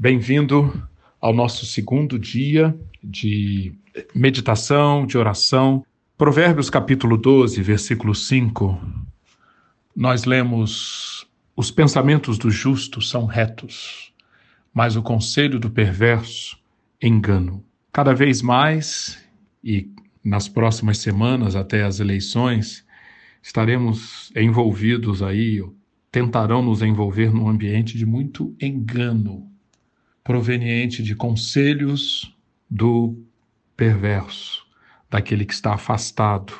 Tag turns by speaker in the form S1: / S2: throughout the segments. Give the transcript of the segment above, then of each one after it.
S1: Bem-vindo ao nosso segundo dia de meditação, de oração. Provérbios capítulo 12, versículo 5. Nós lemos: Os pensamentos do justo são retos, mas o conselho do perverso engano. Cada vez mais, e nas próximas semanas até as eleições, estaremos envolvidos aí, tentarão nos envolver num ambiente de muito engano proveniente de conselhos do perverso, daquele que está afastado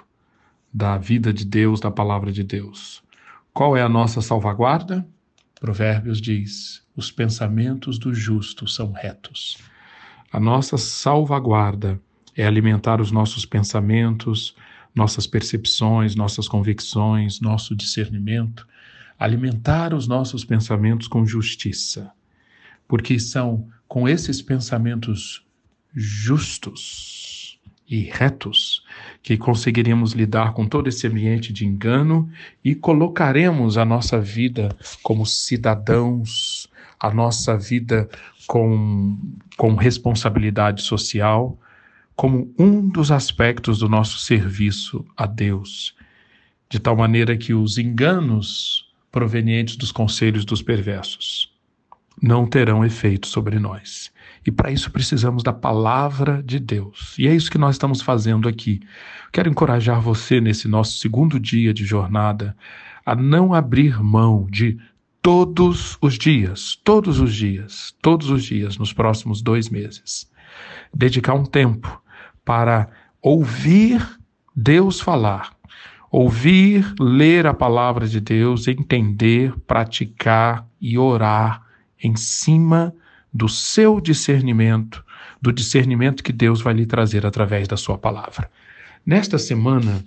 S1: da vida de Deus, da palavra de Deus. Qual é a nossa salvaguarda? Provérbios diz: os pensamentos do justo são retos. A nossa salvaguarda é alimentar os nossos pensamentos, nossas percepções, nossas convicções, nosso discernimento, alimentar os nossos pensamentos com justiça porque são com esses pensamentos justos e retos que conseguiremos lidar com todo esse ambiente de engano e colocaremos a nossa vida como cidadãos, a nossa vida com, com responsabilidade social, como um dos aspectos do nosso serviço a Deus, de tal maneira que os enganos provenientes dos conselhos dos perversos não terão efeito sobre nós. E para isso precisamos da palavra de Deus. E é isso que nós estamos fazendo aqui. Quero encorajar você nesse nosso segundo dia de jornada a não abrir mão de todos os dias, todos os dias, todos os dias nos próximos dois meses. Dedicar um tempo para ouvir Deus falar, ouvir, ler a palavra de Deus, entender, praticar e orar em cima do seu discernimento, do discernimento que Deus vai lhe trazer através da sua palavra. Nesta semana,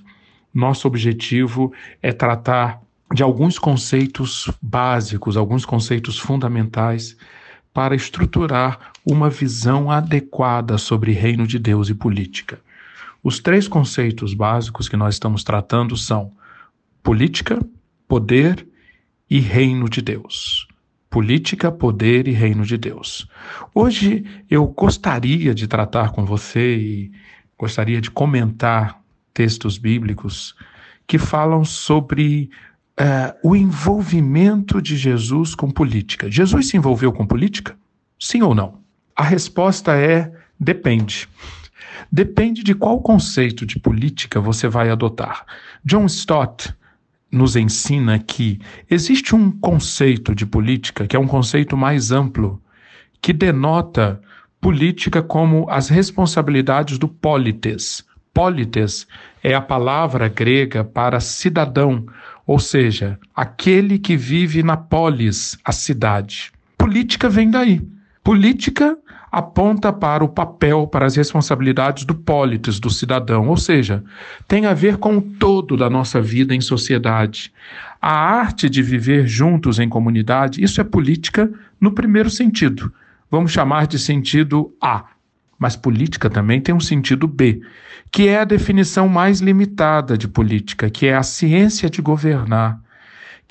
S1: nosso objetivo é tratar de alguns conceitos básicos, alguns conceitos fundamentais para estruturar uma visão adequada sobre reino de Deus e política. Os três conceitos básicos que nós estamos tratando são política, poder e reino de Deus política, poder e reino de Deus. Hoje eu gostaria de tratar com você e gostaria de comentar textos bíblicos que falam sobre uh, o envolvimento de Jesus com política. Jesus se envolveu com política? Sim ou não? A resposta é depende. Depende de qual conceito de política você vai adotar. John Stott, nos ensina que existe um conceito de política que é um conceito mais amplo, que denota política como as responsabilidades do polites. Polites é a palavra grega para cidadão, ou seja, aquele que vive na polis, a cidade. Política vem daí. Política aponta para o papel, para as responsabilidades do pólites, do cidadão, ou seja, tem a ver com o todo da nossa vida em sociedade. A arte de viver juntos em comunidade, isso é política no primeiro sentido. Vamos chamar de sentido A. Mas política também tem um sentido B, que é a definição mais limitada de política, que é a ciência de governar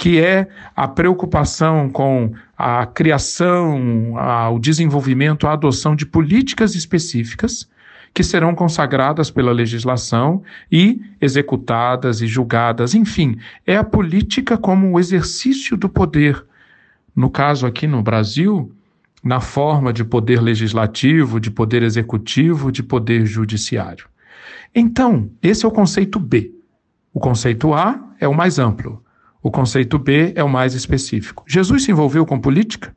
S1: que é a preocupação com a criação, a, o desenvolvimento, a adoção de políticas específicas que serão consagradas pela legislação e executadas e julgadas. Enfim, é a política como o exercício do poder. No caso aqui no Brasil, na forma de poder legislativo, de poder executivo, de poder judiciário. Então, esse é o conceito B. O conceito A é o mais amplo. O conceito B é o mais específico. Jesus se envolveu com política?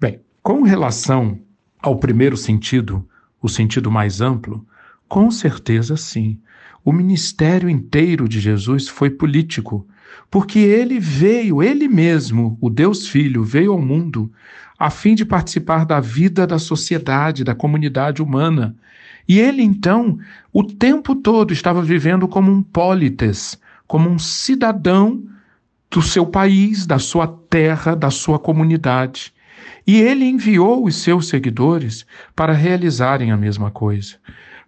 S1: Bem, com relação ao primeiro sentido, o sentido mais amplo, com certeza sim. O ministério inteiro de Jesus foi político, porque ele veio, ele mesmo, o Deus Filho, veio ao mundo a fim de participar da vida da sociedade, da comunidade humana. E ele, então, o tempo todo estava vivendo como um pólites, como um cidadão do seu país, da sua terra, da sua comunidade. E ele enviou os seus seguidores para realizarem a mesma coisa.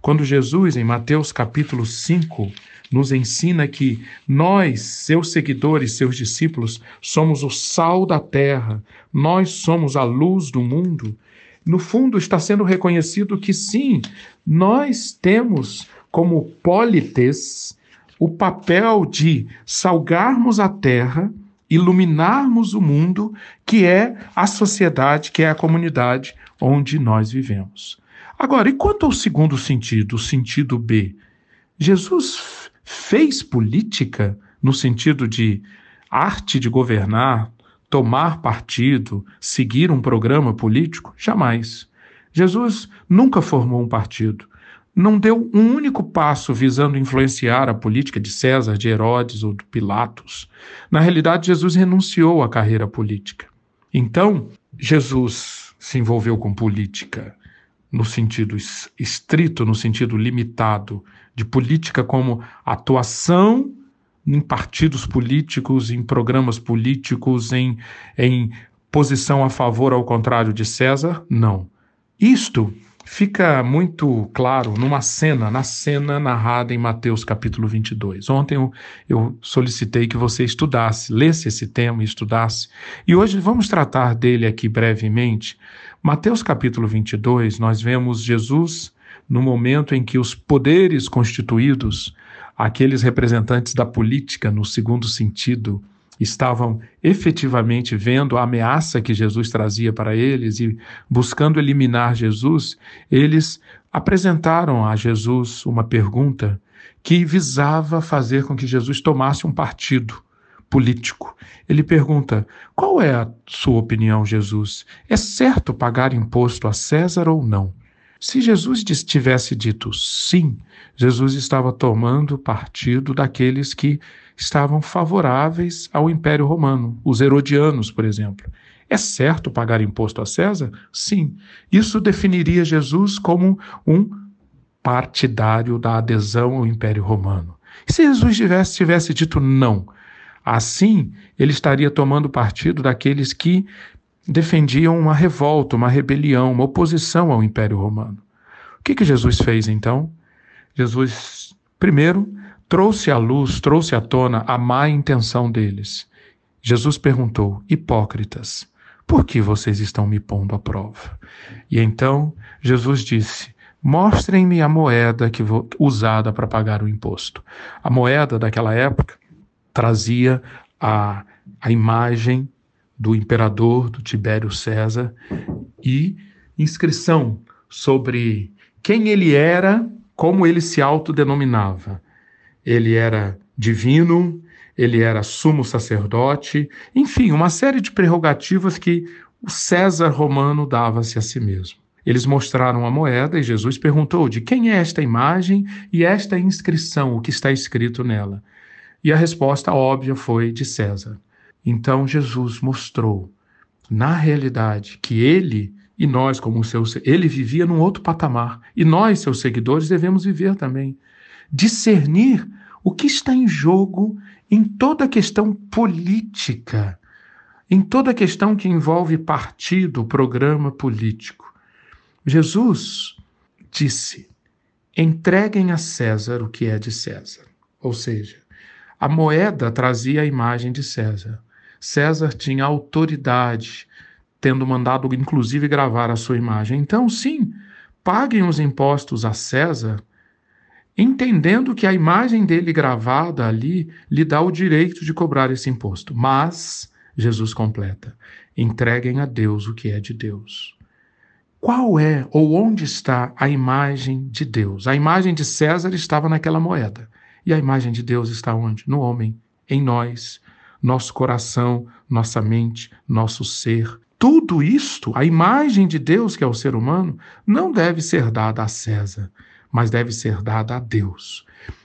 S1: Quando Jesus, em Mateus capítulo 5, nos ensina que nós, seus seguidores, seus discípulos, somos o sal da terra, nós somos a luz do mundo, no fundo, está sendo reconhecido que sim, nós temos como polites o papel de salgarmos a terra, iluminarmos o mundo, que é a sociedade, que é a comunidade onde nós vivemos. Agora, e quanto ao segundo sentido, o sentido B? Jesus fez política no sentido de arte de governar, tomar partido, seguir um programa político? Jamais. Jesus nunca formou um partido. Não deu um único passo visando influenciar a política de César, de Herodes ou de Pilatos. Na realidade, Jesus renunciou à carreira política. Então, Jesus se envolveu com política no sentido estrito, no sentido limitado, de política como atuação em partidos políticos, em programas políticos, em, em posição a favor ao contrário de César? Não. Isto fica muito claro numa cena, na cena narrada em Mateus capítulo 22. Ontem eu, eu solicitei que você estudasse, lesse esse tema e estudasse, e hoje vamos tratar dele aqui brevemente. Mateus capítulo 22, nós vemos Jesus no momento em que os poderes constituídos aqueles representantes da política, no segundo sentido, estavam efetivamente vendo a ameaça que Jesus trazia para eles e buscando eliminar Jesus, eles apresentaram a Jesus uma pergunta que visava fazer com que Jesus tomasse um partido político. Ele pergunta: Qual é a sua opinião, Jesus? É certo pagar imposto a César ou não? Se Jesus tivesse dito sim, Jesus estava tomando partido daqueles que estavam favoráveis ao Império Romano, os herodianos, por exemplo. É certo pagar imposto a César? Sim. Isso definiria Jesus como um partidário da adesão ao Império Romano. E se Jesus tivesse, tivesse dito não, assim ele estaria tomando partido daqueles que defendiam uma revolta, uma rebelião, uma oposição ao Império Romano. O que, que Jesus fez então? Jesus, primeiro, trouxe à luz, trouxe à tona a má intenção deles. Jesus perguntou: Hipócritas, por que vocês estão me pondo à prova? E então Jesus disse: Mostrem-me a moeda que vou, usada para pagar o imposto. A moeda daquela época trazia a, a imagem do imperador, do Tibério César, e inscrição sobre quem ele era, como ele se autodenominava. Ele era divino, ele era sumo sacerdote, enfim, uma série de prerrogativas que o César romano dava-se a si mesmo. Eles mostraram a moeda e Jesus perguntou: de quem é esta imagem e esta inscrição, o que está escrito nela? E a resposta óbvia foi de César. Então Jesus mostrou, na realidade, que ele e nós, como seus, ele vivia num outro patamar e nós, seus seguidores, devemos viver também. Discernir o que está em jogo em toda a questão política, em toda a questão que envolve partido, programa político. Jesus disse: entreguem a César o que é de César. Ou seja, a moeda trazia a imagem de César. César tinha autoridade, tendo mandado inclusive gravar a sua imagem. Então, sim, paguem os impostos a César, entendendo que a imagem dele gravada ali lhe dá o direito de cobrar esse imposto. Mas, Jesus completa, entreguem a Deus o que é de Deus. Qual é ou onde está a imagem de Deus? A imagem de César estava naquela moeda. E a imagem de Deus está onde? No homem, em nós, nosso coração, nossa mente, nosso ser. Tudo isto, a imagem de Deus que é o ser humano, não deve ser dada a César, mas deve ser dada a Deus.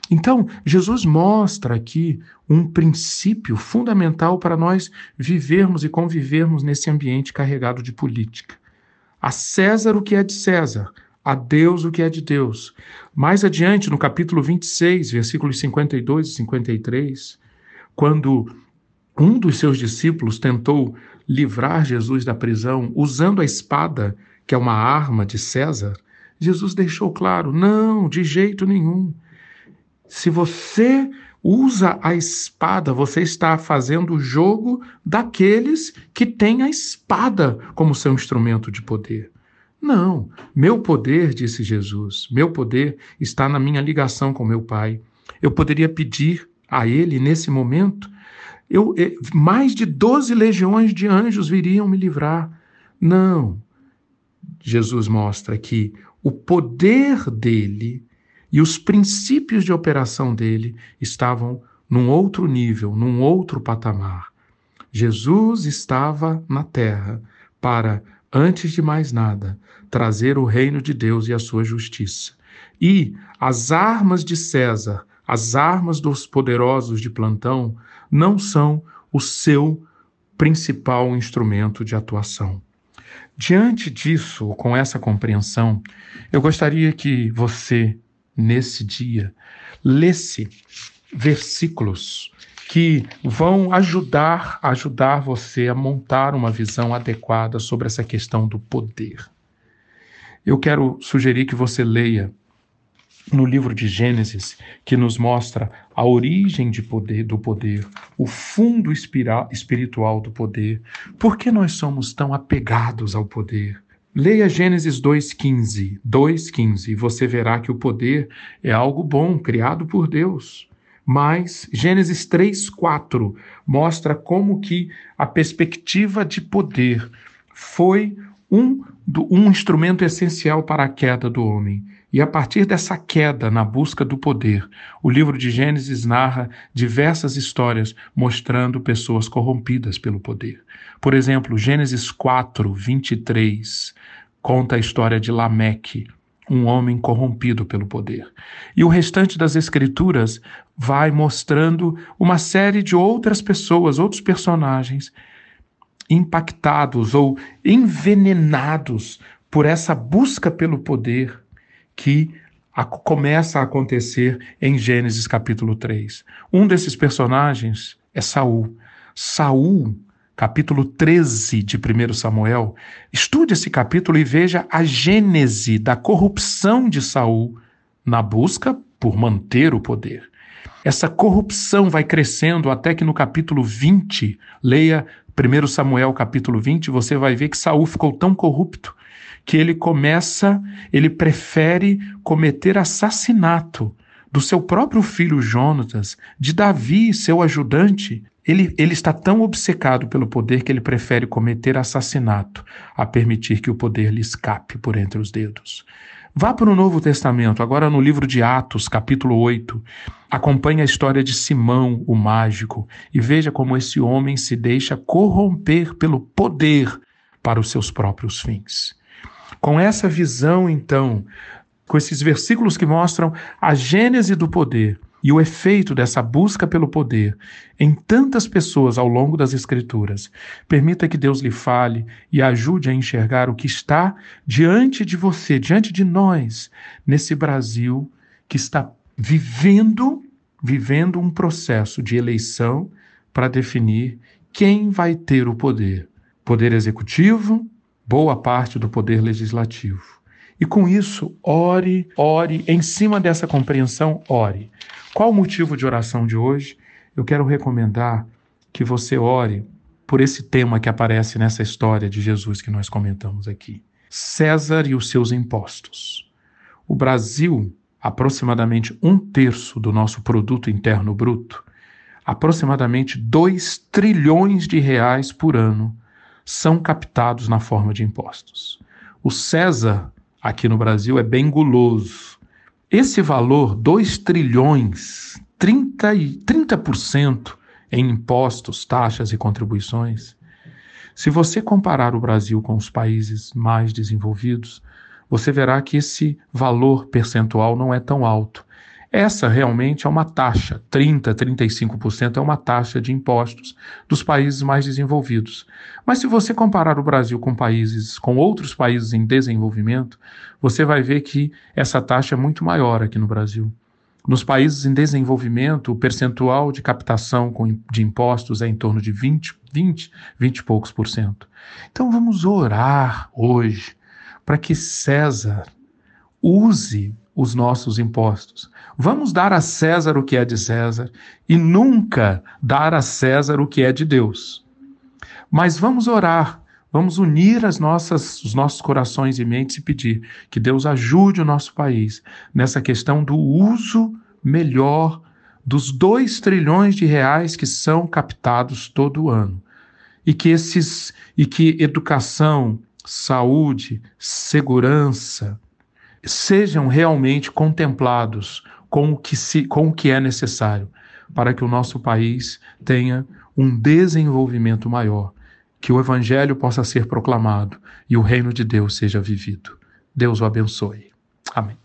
S1: Então, Jesus mostra aqui um princípio fundamental para nós vivermos e convivermos nesse ambiente carregado de política. A César o que é de César, a Deus o que é de Deus. Mais adiante, no capítulo 26, versículos 52 e 53, quando um dos seus discípulos tentou livrar Jesus da prisão usando a espada, que é uma arma de César, Jesus deixou claro: não, de jeito nenhum. Se você usa a espada, você está fazendo o jogo daqueles que têm a espada como seu instrumento de poder. Não, meu poder, disse Jesus, meu poder está na minha ligação com meu Pai. Eu poderia pedir a Ele nesse momento, eu, eh, mais de doze legiões de anjos viriam me livrar. Não. Jesus mostra que o poder dele e os princípios de operação dele estavam num outro nível, num outro patamar. Jesus estava na terra para, antes de mais nada, trazer o reino de Deus e a sua justiça. E as armas de César, as armas dos poderosos de plantão, não são o seu principal instrumento de atuação. Diante disso, com essa compreensão, eu gostaria que você, nesse dia, lesse versículos que vão ajudar ajudar você a montar uma visão adequada sobre essa questão do poder. Eu quero sugerir que você leia no livro de Gênesis, que nos mostra a origem de poder, do poder, o fundo espiritual do poder. Por que nós somos tão apegados ao poder? Leia Gênesis 2,15. 2,15 e você verá que o poder é algo bom, criado por Deus. Mas Gênesis 3:4 mostra como que a perspectiva de poder foi um, um instrumento essencial para a queda do homem. E a partir dessa queda na busca do poder, o livro de Gênesis narra diversas histórias mostrando pessoas corrompidas pelo poder. Por exemplo, Gênesis 4, 23 conta a história de Lameque, um homem corrompido pelo poder. E o restante das escrituras vai mostrando uma série de outras pessoas, outros personagens impactados ou envenenados por essa busca pelo poder que a, começa a acontecer em Gênesis capítulo 3. Um desses personagens é Saul. Saul capítulo 13 de 1 Samuel, estude esse capítulo e veja a gênese da corrupção de Saul na busca por manter o poder. Essa corrupção vai crescendo até que no capítulo 20, leia 1 Samuel capítulo 20, você vai ver que Saul ficou tão corrupto que ele começa, ele prefere cometer assassinato do seu próprio filho Jonatas, de Davi, seu ajudante, ele, ele está tão obcecado pelo poder que ele prefere cometer assassinato a permitir que o poder lhe escape por entre os dedos. Vá para o Novo Testamento, agora no livro de Atos, capítulo 8. Acompanhe a história de Simão, o mágico, e veja como esse homem se deixa corromper pelo poder para os seus próprios fins. Com essa visão, então, com esses versículos que mostram a gênese do poder, e o efeito dessa busca pelo poder em tantas pessoas ao longo das Escrituras. Permita que Deus lhe fale e ajude a enxergar o que está diante de você, diante de nós, nesse Brasil que está vivendo, vivendo um processo de eleição para definir quem vai ter o poder. Poder executivo, boa parte do poder legislativo. E com isso, ore, ore, em cima dessa compreensão, ore. Qual o motivo de oração de hoje? Eu quero recomendar que você ore por esse tema que aparece nessa história de Jesus que nós comentamos aqui. César e os seus impostos. O Brasil, aproximadamente um terço do nosso produto interno bruto, aproximadamente 2 trilhões de reais por ano, são captados na forma de impostos. O César, aqui no Brasil, é bem guloso esse valor, 2 trilhões, 30%, e, 30% em impostos, taxas e contribuições, se você comparar o Brasil com os países mais desenvolvidos, você verá que esse valor percentual não é tão alto. Essa realmente é uma taxa, 30%, 35% é uma taxa de impostos dos países mais desenvolvidos. Mas se você comparar o Brasil com países, com outros países em desenvolvimento, você vai ver que essa taxa é muito maior aqui no Brasil. Nos países em desenvolvimento, o percentual de captação de impostos é em torno de 20, 20, 20 e poucos por cento. Então vamos orar hoje para que César use os nossos impostos. Vamos dar a César o que é de César e nunca dar a César o que é de Deus. Mas vamos orar, Vamos unir as nossas, os nossos corações e mentes e pedir que Deus ajude o nosso país nessa questão do uso melhor dos dois trilhões de reais que são captados todo ano. E que esses e que educação, saúde, segurança sejam realmente contemplados com o que, se, com o que é necessário para que o nosso país tenha um desenvolvimento maior que o Evangelho possa ser proclamado e o reino de Deus seja vivido. Deus o abençoe. Amém.